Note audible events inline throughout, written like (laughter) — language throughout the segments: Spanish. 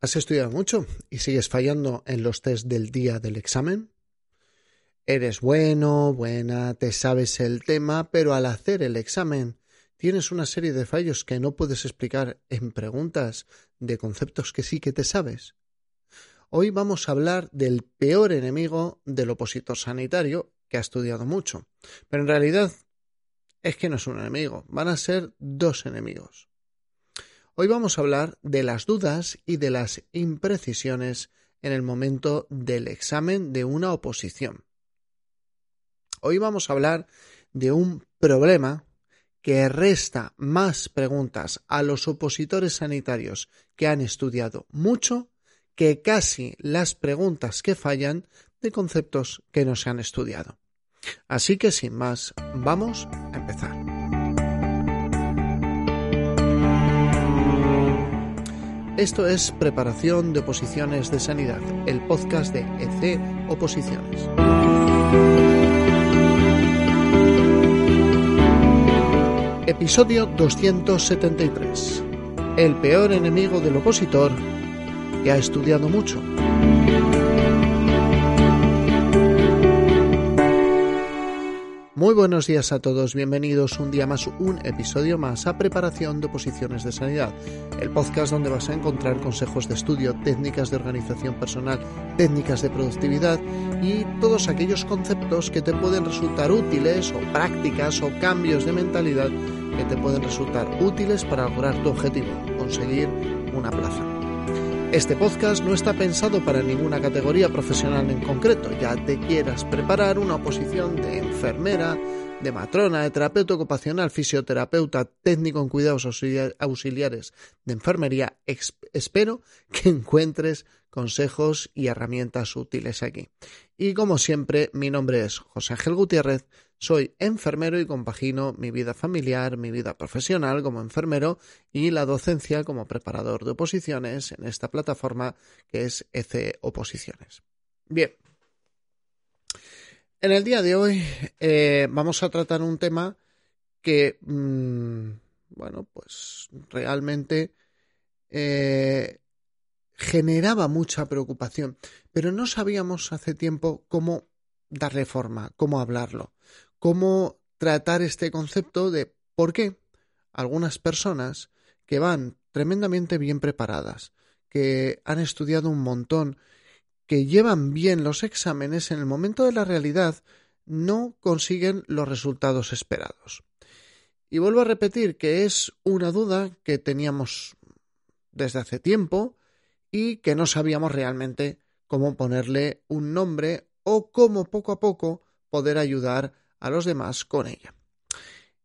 ¿Has estudiado mucho y sigues fallando en los test del día del examen? Eres bueno, buena, te sabes el tema, pero al hacer el examen tienes una serie de fallos que no puedes explicar en preguntas de conceptos que sí que te sabes. Hoy vamos a hablar del peor enemigo del opositor sanitario que ha estudiado mucho. Pero en realidad es que no es un enemigo, van a ser dos enemigos. Hoy vamos a hablar de las dudas y de las imprecisiones en el momento del examen de una oposición. Hoy vamos a hablar de un problema que resta más preguntas a los opositores sanitarios que han estudiado mucho que casi las preguntas que fallan de conceptos que no se han estudiado. Así que sin más, vamos a empezar. Esto es Preparación de Oposiciones de Sanidad, el podcast de EC Oposiciones. Episodio 273. El peor enemigo del opositor que ha estudiado mucho. Muy buenos días a todos, bienvenidos un día más, un episodio más a Preparación de Oposiciones de Sanidad, el podcast donde vas a encontrar consejos de estudio, técnicas de organización personal, técnicas de productividad y todos aquellos conceptos que te pueden resultar útiles o prácticas o cambios de mentalidad que te pueden resultar útiles para lograr tu objetivo, conseguir una plaza. Este podcast no está pensado para ninguna categoría profesional en concreto, ya te quieras preparar una oposición de enfermera, de matrona, de terapeuta ocupacional, fisioterapeuta, técnico en cuidados auxiliares de enfermería, espero que encuentres consejos y herramientas útiles aquí. Y como siempre, mi nombre es José Ángel Gutiérrez soy enfermero y compagino mi vida familiar, mi vida profesional como enfermero y la docencia como preparador de oposiciones en esta plataforma que es EC Oposiciones. Bien. En el día de hoy eh, vamos a tratar un tema que, mm, bueno, pues realmente eh, generaba mucha preocupación, pero no sabíamos hace tiempo cómo darle forma, cómo hablarlo cómo tratar este concepto de por qué algunas personas que van tremendamente bien preparadas, que han estudiado un montón, que llevan bien los exámenes, en el momento de la realidad no consiguen los resultados esperados. Y vuelvo a repetir que es una duda que teníamos desde hace tiempo y que no sabíamos realmente cómo ponerle un nombre o cómo poco a poco poder ayudar a los demás con ella.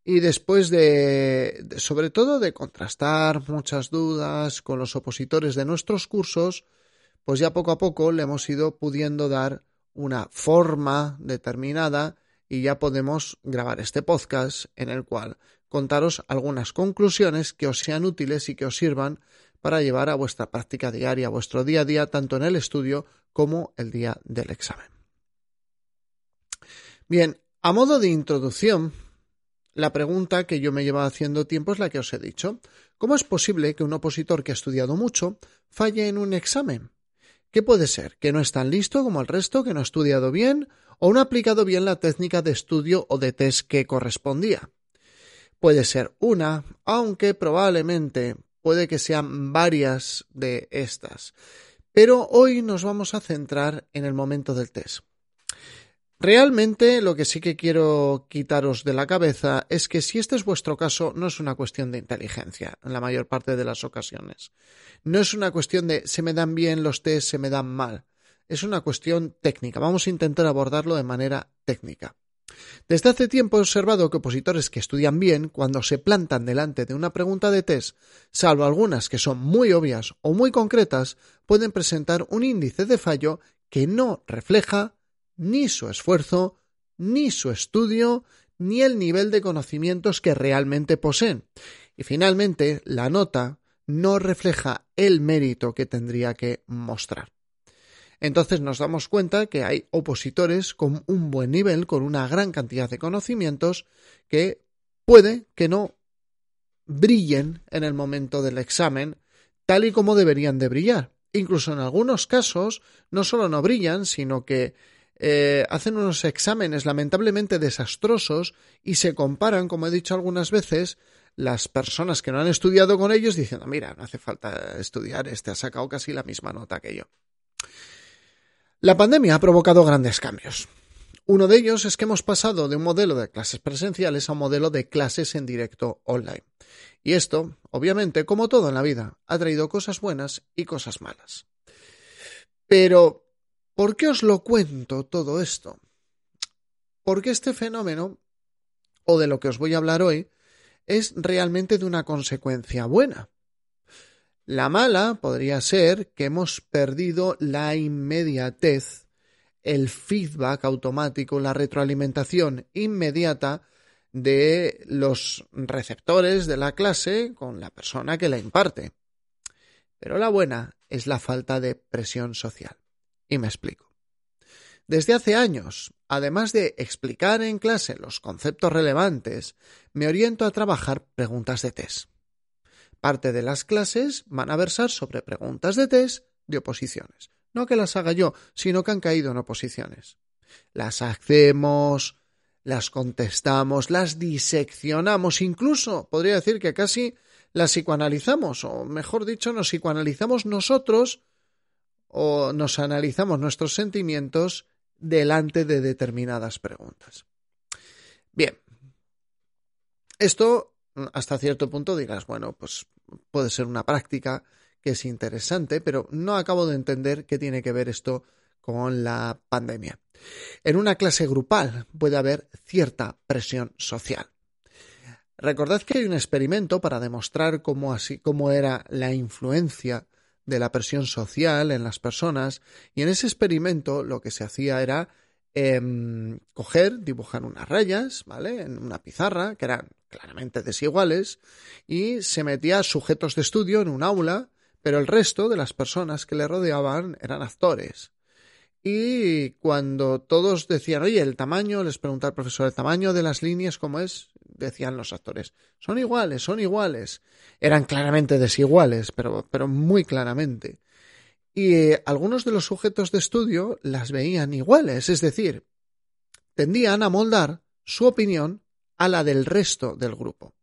Y después de, sobre todo de contrastar muchas dudas con los opositores de nuestros cursos, pues ya poco a poco le hemos ido pudiendo dar una forma determinada y ya podemos grabar este podcast en el cual contaros algunas conclusiones que os sean útiles y que os sirvan para llevar a vuestra práctica diaria, a vuestro día a día, tanto en el estudio como el día del examen. Bien, a modo de introducción, la pregunta que yo me llevo haciendo tiempo es la que os he dicho. ¿Cómo es posible que un opositor que ha estudiado mucho falle en un examen? ¿Qué puede ser? ¿Que no es tan listo como el resto, que no ha estudiado bien o no ha aplicado bien la técnica de estudio o de test que correspondía? Puede ser una, aunque probablemente puede que sean varias de estas. Pero hoy nos vamos a centrar en el momento del test. Realmente lo que sí que quiero quitaros de la cabeza es que si este es vuestro caso no es una cuestión de inteligencia en la mayor parte de las ocasiones. No es una cuestión de se me dan bien los test, se me dan mal. Es una cuestión técnica. Vamos a intentar abordarlo de manera técnica. Desde hace tiempo he observado que opositores que estudian bien, cuando se plantan delante de una pregunta de test, salvo algunas que son muy obvias o muy concretas, pueden presentar un índice de fallo que no refleja ni su esfuerzo, ni su estudio, ni el nivel de conocimientos que realmente poseen. Y finalmente, la nota no refleja el mérito que tendría que mostrar. Entonces nos damos cuenta que hay opositores con un buen nivel, con una gran cantidad de conocimientos, que puede que no brillen en el momento del examen tal y como deberían de brillar. Incluso en algunos casos, no solo no brillan, sino que eh, hacen unos exámenes lamentablemente desastrosos y se comparan, como he dicho algunas veces, las personas que no han estudiado con ellos diciendo, mira, no hace falta estudiar, este ha sacado casi la misma nota que yo. La pandemia ha provocado grandes cambios. Uno de ellos es que hemos pasado de un modelo de clases presenciales a un modelo de clases en directo online. Y esto, obviamente, como todo en la vida, ha traído cosas buenas y cosas malas. Pero, ¿por qué os lo cuento todo esto? Porque este fenómeno, o de lo que os voy a hablar hoy, es realmente de una consecuencia buena. La mala podría ser que hemos perdido la inmediatez, el feedback automático, la retroalimentación inmediata de los receptores de la clase con la persona que la imparte. Pero la buena es la falta de presión social. Y me explico. Desde hace años, además de explicar en clase los conceptos relevantes, me oriento a trabajar preguntas de test. Parte de las clases van a versar sobre preguntas de test de oposiciones. No que las haga yo, sino que han caído en oposiciones. Las hacemos, las contestamos, las diseccionamos, incluso podría decir que casi las psicoanalizamos, o mejor dicho, nos psicoanalizamos nosotros o nos analizamos nuestros sentimientos delante de determinadas preguntas. Bien, esto hasta cierto punto dirás, bueno, pues puede ser una práctica que es interesante, pero no acabo de entender qué tiene que ver esto con la pandemia. En una clase grupal puede haber cierta presión social. Recordad que hay un experimento para demostrar cómo, así, cómo era la influencia de la presión social en las personas y en ese experimento lo que se hacía era em, coger, dibujar unas rayas, ¿vale? En una pizarra que eran claramente desiguales y se metía sujetos de estudio en un aula, pero el resto de las personas que le rodeaban eran actores. Y cuando todos decían, oye, el tamaño, les preguntaba el profesor, el tamaño de las líneas, ¿cómo es? Decían los actores, son iguales, son iguales. Eran claramente desiguales, pero, pero muy claramente. Y eh, algunos de los sujetos de estudio las veían iguales, es decir, tendían a moldar su opinión a la del resto del grupo.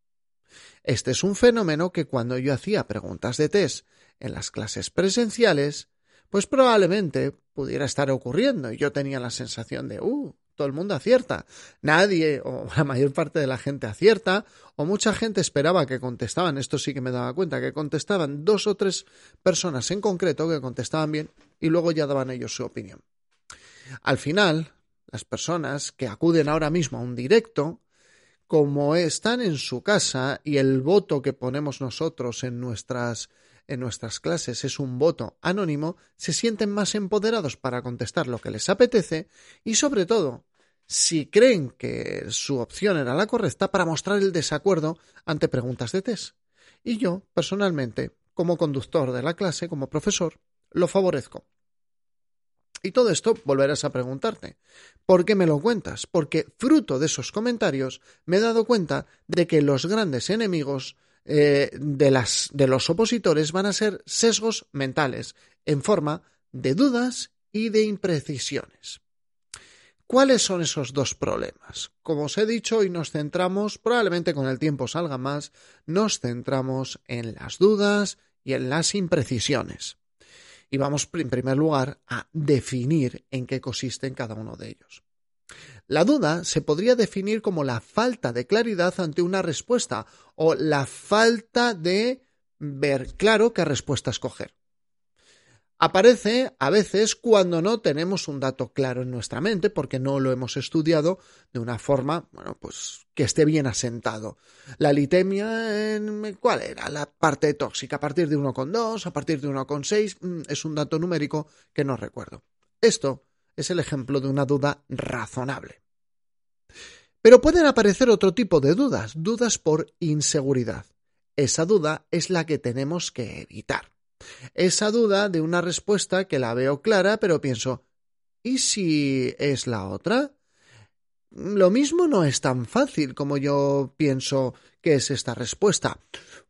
Este es un fenómeno que cuando yo hacía preguntas de test en las clases presenciales, pues probablemente pudiera estar ocurriendo. Y yo tenía la sensación de, uh, todo el mundo acierta. Nadie, o la mayor parte de la gente acierta, o mucha gente esperaba que contestaban, esto sí que me daba cuenta, que contestaban dos o tres personas en concreto que contestaban bien y luego ya daban ellos su opinión. Al final, las personas que acuden ahora mismo a un directo, como están en su casa y el voto que ponemos nosotros en nuestras en nuestras clases es un voto anónimo, se sienten más empoderados para contestar lo que les apetece y sobre todo, si creen que su opción era la correcta, para mostrar el desacuerdo ante preguntas de test. Y yo, personalmente, como conductor de la clase, como profesor, lo favorezco. Y todo esto volverás a preguntarte, ¿por qué me lo cuentas? Porque fruto de esos comentarios me he dado cuenta de que los grandes enemigos eh, de, los opositores van a ser sesgos mentales, en forma de dudas y de imprecisiones. ¿Cuáles son esos dos problemas? Como os he dicho, y nos centramos, probablemente con el tiempo salga más, nos centramos en las dudas y en las imprecisiones. Y vamos, en primer lugar, a definir en qué consisten cada uno de ellos. La duda se podría definir como la falta de claridad ante una respuesta o la falta de ver claro qué respuesta escoger. Aparece a veces cuando no tenemos un dato claro en nuestra mente porque no lo hemos estudiado de una forma, bueno, pues que esté bien asentado. La litemia, ¿cuál era? La parte tóxica, a partir de 1,2, a partir de 1,6, mm, es un dato numérico que no recuerdo. Esto es el ejemplo de una duda razonable. Pero pueden aparecer otro tipo de dudas, dudas por inseguridad. Esa duda es la que tenemos que evitar. Esa duda de una respuesta que la veo clara, pero pienso, ¿y si es la otra? Lo mismo no es tan fácil como yo pienso que es esta respuesta.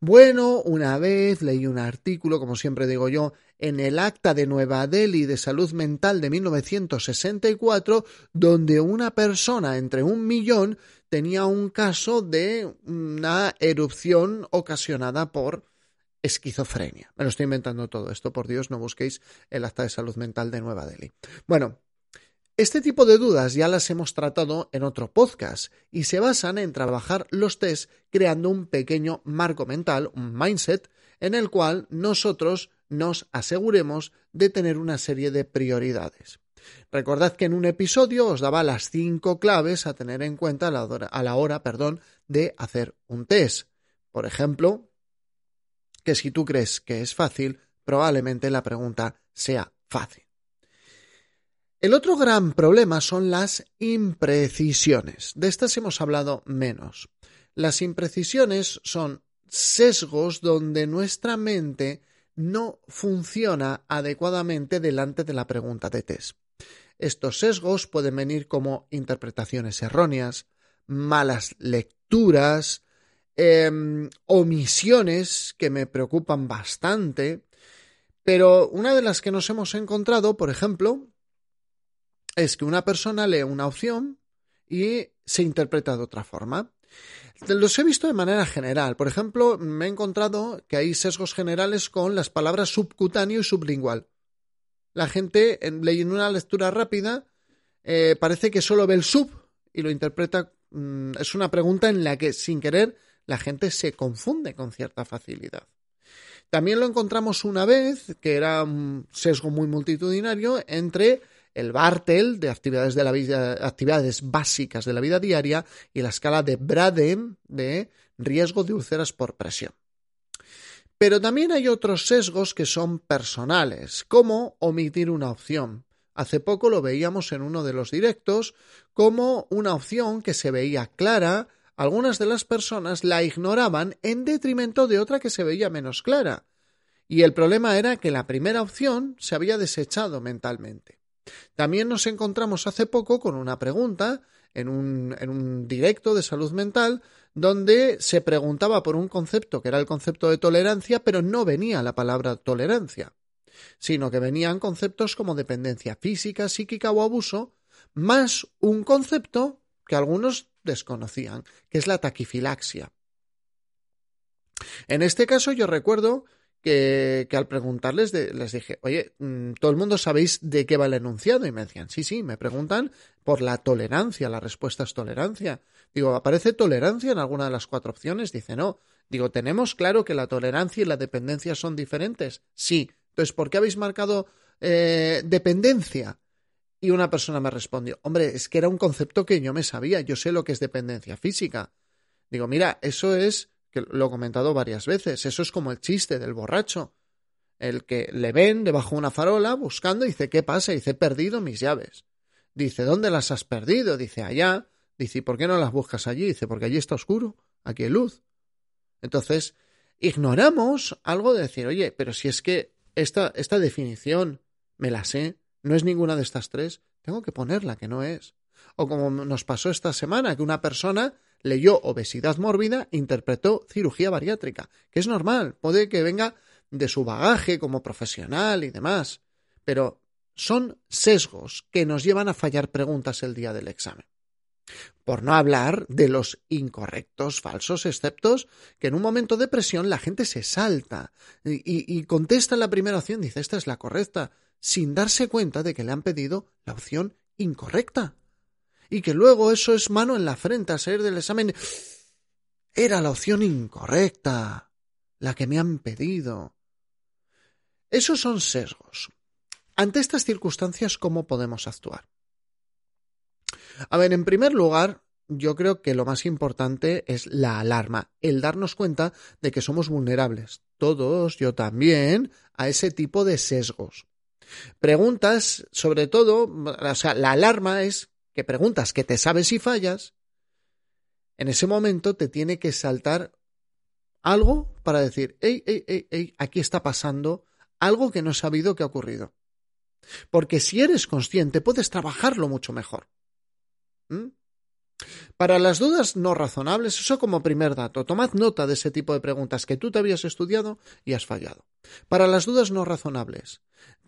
Bueno, una vez leí un artículo, como siempre digo yo, en el Acta de Nueva Delhi de Salud Mental de 1964, donde una persona entre un millón tenía un caso de una erupción ocasionada por esquizofrenia. Me lo estoy inventando todo esto, por Dios, no busquéis el Acta de Salud Mental de Nueva Delhi. Bueno, este tipo de dudas ya las hemos tratado en otro podcast y se basan en trabajar los test creando un pequeño marco mental, un mindset, en el cual nosotros nos aseguremos de tener una serie de prioridades. Recordad que en un episodio os daba las cinco claves a tener en cuenta a la hora, perdón, de hacer un test. Por ejemplo, que si tú crees que es fácil, probablemente la pregunta sea fácil. El otro gran problema son las imprecisiones. De estas hemos hablado menos. Las imprecisiones son sesgos donde nuestra mente no funciona adecuadamente delante de la pregunta de test. Estos sesgos pueden venir como interpretaciones erróneas, malas lecturas, em, omisiones que me preocupan bastante, pero una de las que nos hemos encontrado, por ejemplo, es que una persona lee una opción y se interpreta de otra forma. Los he visto de manera general. Por ejemplo, me he encontrado que hay sesgos generales con las palabras subcutáneo y sublingual. La gente, leyendo una lectura rápida, eh, parece que solo ve el sub y lo interpreta. Mm, es una pregunta en la que, sin querer, la gente se confunde con cierta facilidad. También lo encontramos una vez, que era un sesgo muy multitudinario, entre el Bartel de actividades, de la vida, actividades básicas de la vida diaria y la escala de Braden de riesgo de úlceras por presión. Pero también hay otros sesgos que son personales, como omitir una opción. Hace poco lo veíamos en uno de los directos como una opción que se veía clara, algunas de las personas la ignoraban en detrimento de otra que se veía menos clara. Y el problema era que la primera opción se había desechado mentalmente. También nos encontramos hace poco con una pregunta en un, en un directo de salud mental donde se preguntaba por un concepto que era el concepto de tolerancia, pero no venía la palabra tolerancia, sino que venían conceptos como dependencia física, psíquica o abuso, más un concepto que algunos desconocían, que es la taquifilaxia. En este caso yo recuerdo que, al preguntarles les dije, oye, mm, todo el mundo sabéis de qué va el enunciado y me decían, sí, sí, me preguntan por la tolerancia, la respuesta es tolerancia. Digo, ¿aparece tolerancia en alguna de las cuatro opciones? Dice, no. Digo, ¿tenemos claro que la tolerancia y la dependencia son diferentes? Sí. Entonces, ¿por qué habéis marcado eh, dependencia? Y una persona me respondió, hombre, es que era un concepto que yo me sabía, yo sé lo que es dependencia física. Digo, mira, eso es que lo he comentado varias veces, eso es como el chiste del borracho, el que le ven debajo de una farola buscando y dice, ¿qué pasa? dice, he perdido mis llaves. Dice, ¿dónde las has perdido? Dice, allá. Dice, ¿y por qué no las buscas allí? Dice, porque allí está oscuro, aquí hay luz. Entonces, ignoramos algo de decir, oye, pero si es que esta, esta definición me la sé, no es ninguna de estas tres, tengo que ponerla que no es. O como nos pasó esta semana, que una persona leyó obesidad mórbida, interpretó cirugía bariátrica, que es normal, puede que venga de su bagaje como profesional y demás, pero son sesgos que nos llevan a fallar preguntas el día del examen. Por no hablar de los incorrectos, falsos exceptos, que en un momento de presión la gente se salta y, y, contesta la primera opción, dice esta es la correcta, sin darse cuenta de que le han pedido la opción incorrecta y que luego eso es mano en la frente a salir del examen. Era la opción incorrecta, la que me han pedido. Esos son sesgos. Ante estas circunstancias, ¿cómo podemos actuar? A ver, en primer lugar, yo creo que lo más importante es la alarma, el darnos cuenta de que somos vulnerables, todos, yo también, a ese tipo de sesgos. Preguntas, sobre todo, o sea, la alarma es que preguntas que te sabes y fallas, en ese momento te tiene que saltar algo para decir, hey, hey, hey, hey, aquí está pasando algo que no he sabido que ha ocurrido. Porque si eres consciente, puedes trabajarlo mucho mejor. ¿Mm? Para las dudas no razonables, eso como primer dato, tomad nota de ese tipo de preguntas que tú te habías estudiado y has fallado. Para las dudas no razonables,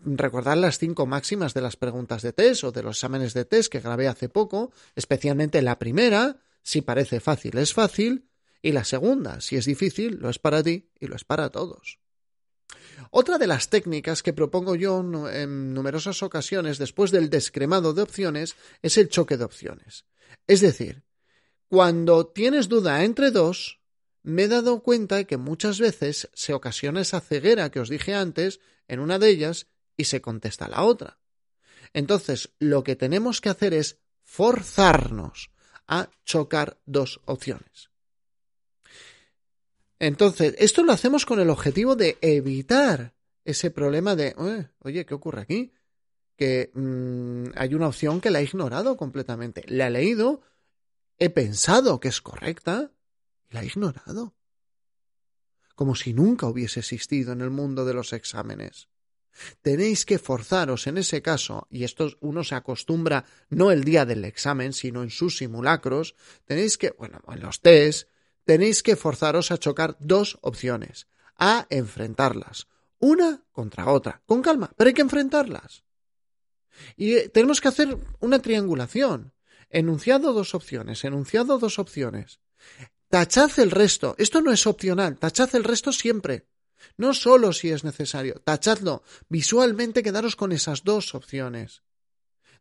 recordad las cinco máximas de las preguntas de test o de los exámenes de test que grabé hace poco, especialmente la primera, si parece fácil es fácil, y la segunda, si es difícil, lo es para ti y lo es para todos. Otra de las técnicas que propongo yo en numerosas ocasiones después del descremado de opciones es el choque de opciones. Es decir, cuando tienes duda entre dos, me he dado cuenta que muchas veces se ocasiona esa ceguera que os dije antes en una de ellas y se contesta la otra. Entonces, lo que tenemos que hacer es forzarnos a chocar dos opciones. Entonces, esto lo hacemos con el objetivo de evitar ese problema de, oye, ¿qué ocurre aquí? Que mm, hay una opción que la he ignorado completamente. La he leído, he pensado que es correcta, y la he ignorado. Como si nunca hubiese existido en el mundo de los exámenes. Tenéis que forzaros en ese caso, y esto uno se acostumbra no el día del examen, sino en sus simulacros, tenéis que, bueno, en los test, tenéis que forzaros a chocar dos opciones, a enfrentarlas, una contra otra, con calma, pero hay que enfrentarlas. Y eh, tenemos que hacer una triangulación. Enunciado dos opciones, enunciado dos opciones. Tachad el resto. Esto no es opcional, tachad el resto siempre. No solo si es necesario, tachadlo. Visualmente quedaros con esas dos opciones.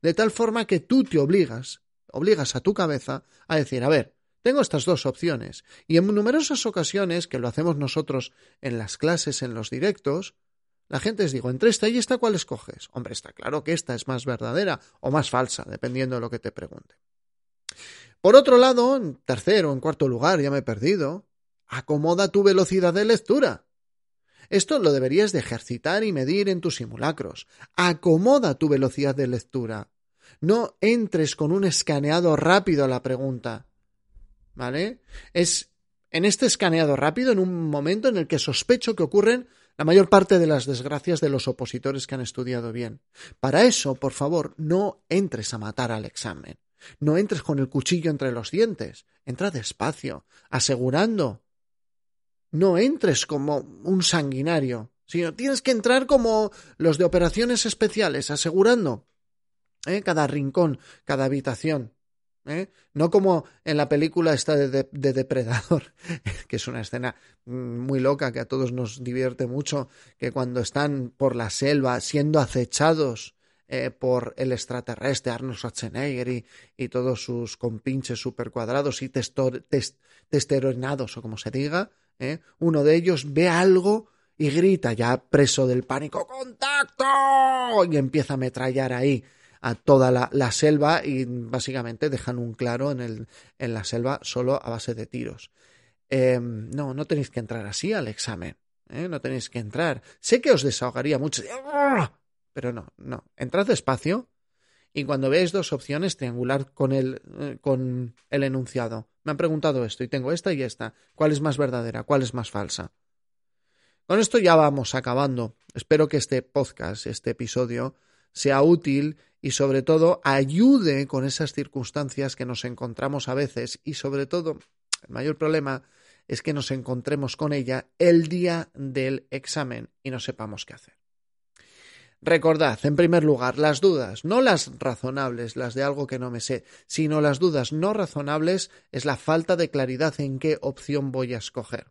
De tal forma que tú te obligas, obligas a tu cabeza a decir, a ver, tengo estas dos opciones. Y en numerosas ocasiones, que lo hacemos nosotros en las clases, en los directos, la gente les digo, entre esta y esta, ¿cuál escoges? Hombre, está claro que esta es más verdadera o más falsa, dependiendo de lo que te pregunte. Por otro lado, en tercero en cuarto lugar, ya me he perdido, acomoda tu velocidad de lectura. Esto lo deberías de ejercitar y medir en tus simulacros. Acomoda tu velocidad de lectura. No entres con un escaneado rápido a la pregunta. ¿Vale? Es en este escaneado rápido, en un momento en el que sospecho que ocurren la mayor parte de las desgracias de los opositores que han estudiado bien. Para eso, por favor, no entres a matar al examen. No entres con el cuchillo entre los dientes. Entra despacio, asegurando no entres como un sanguinario, sino tienes que entrar como los de operaciones especiales, asegurando ¿eh? cada rincón, cada habitación. ¿Eh? No como en la película esta de, Depredador, (laughs) que es una escena mm, muy loca que a todos nos divierte mucho, que cuando están por la selva siendo acechados eh, por el extraterrestre Arnold Schwarzenegger y, y todos sus compinches super cuadrados y testorenados o como se diga, ¿eh? uno de ellos ve algo y grita, ya preso del pánico, ¡contacto! Y empieza a ametrallar ahí a toda la, selva y básicamente dejan un claro en, el, en la selva solo a base de tiros. Em, no, no tenéis que entrar así al examen. ¿eh? No tenéis que entrar. Sé que os desahogaría mucho, pero no, no. Entrad despacio y cuando veáis dos opciones, triangular con el, eh, con el enunciado. Me han preguntado esto y tengo esta y esta. ¿Cuál es más verdadera? ¿Cuál es más falsa? Con esto ya vamos acabando. Espero que este podcast, este episodio, sea útil y sobre todo ayude con esas circunstancias que nos encontramos a veces y sobre todo el mayor problema es que nos encontremos con ella el día del examen y no sepamos qué hacer. Recordad, en primer lugar, las dudas, no las razonables, las de algo que no me sé, sino las dudas no razonables es la falta de claridad en qué opción voy a escoger.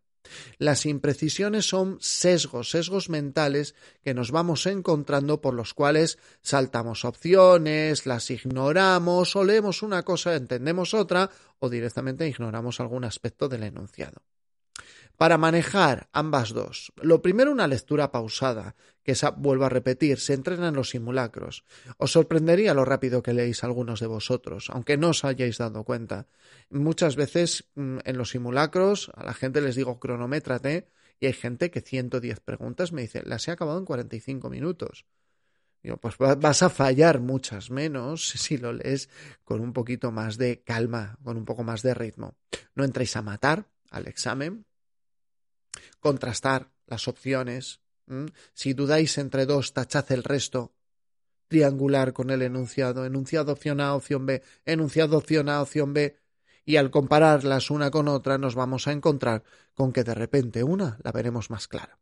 Las imprecisiones son sesgos, sesgos mentales que nos vamos encontrando por los cuales saltamos opciones, las ignoramos o leemos una cosa, entendemos otra o directamente ignoramos algún aspecto del enunciado para manejar ambas dos. Lo primero, una lectura pausada, que esa, vuelvo a repetir, se entrena en los simulacros. Os sorprendería lo rápido que leéis algunos de vosotros, aunque no os hayáis dado cuenta. Muchas veces mm, en los simulacros a la gente les digo cronométrate y hay gente que 110 preguntas me dice, las he acabado en 45 minutos. Digo, pues vas a fallar muchas menos (laughs) si lo lees con un poquito más de calma, con un poco más de ritmo. No entréis a matar al examen, contrastar las opciones. Si dudáis entre dos, tachad el resto. Triangular con el enunciado. Enunciado opción A, opción B. Enunciado opción A, opción B. y al compararlas una con otra nos vamos a encontrar con que de repente una la veremos más clara.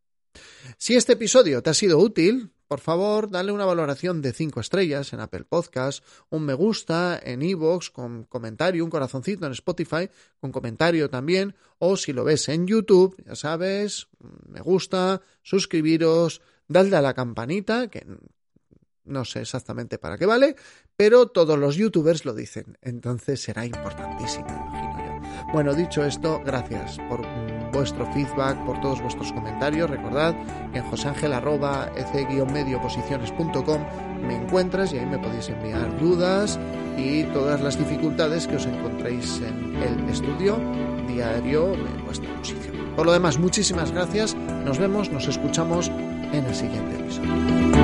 Si este episodio te ha sido útil, por favor, dale una valoración de 5 estrellas en Apple Podcast, un me gusta en iVoox con comentario, un corazoncito en Spotify con comentario también, o si lo ves en YouTube, ya sabes, me gusta, suscribiros, dadle a la campanita, que no sé exactamente para qué vale, pero todos los youtubers lo dicen, entonces será importantísimo, imagino yo. Bueno, dicho esto, gracias por vuestro feedback, por todos vuestros comentarios. Recordad que en joseangel.ec-medioposiciones.com me encuentras y ahí me podéis enviar dudas y todas las dificultades que os encontréis en el estudio diario de vuestra posición. Por lo demás, muchísimas gracias. Nos vemos, nos escuchamos en el siguiente episodio.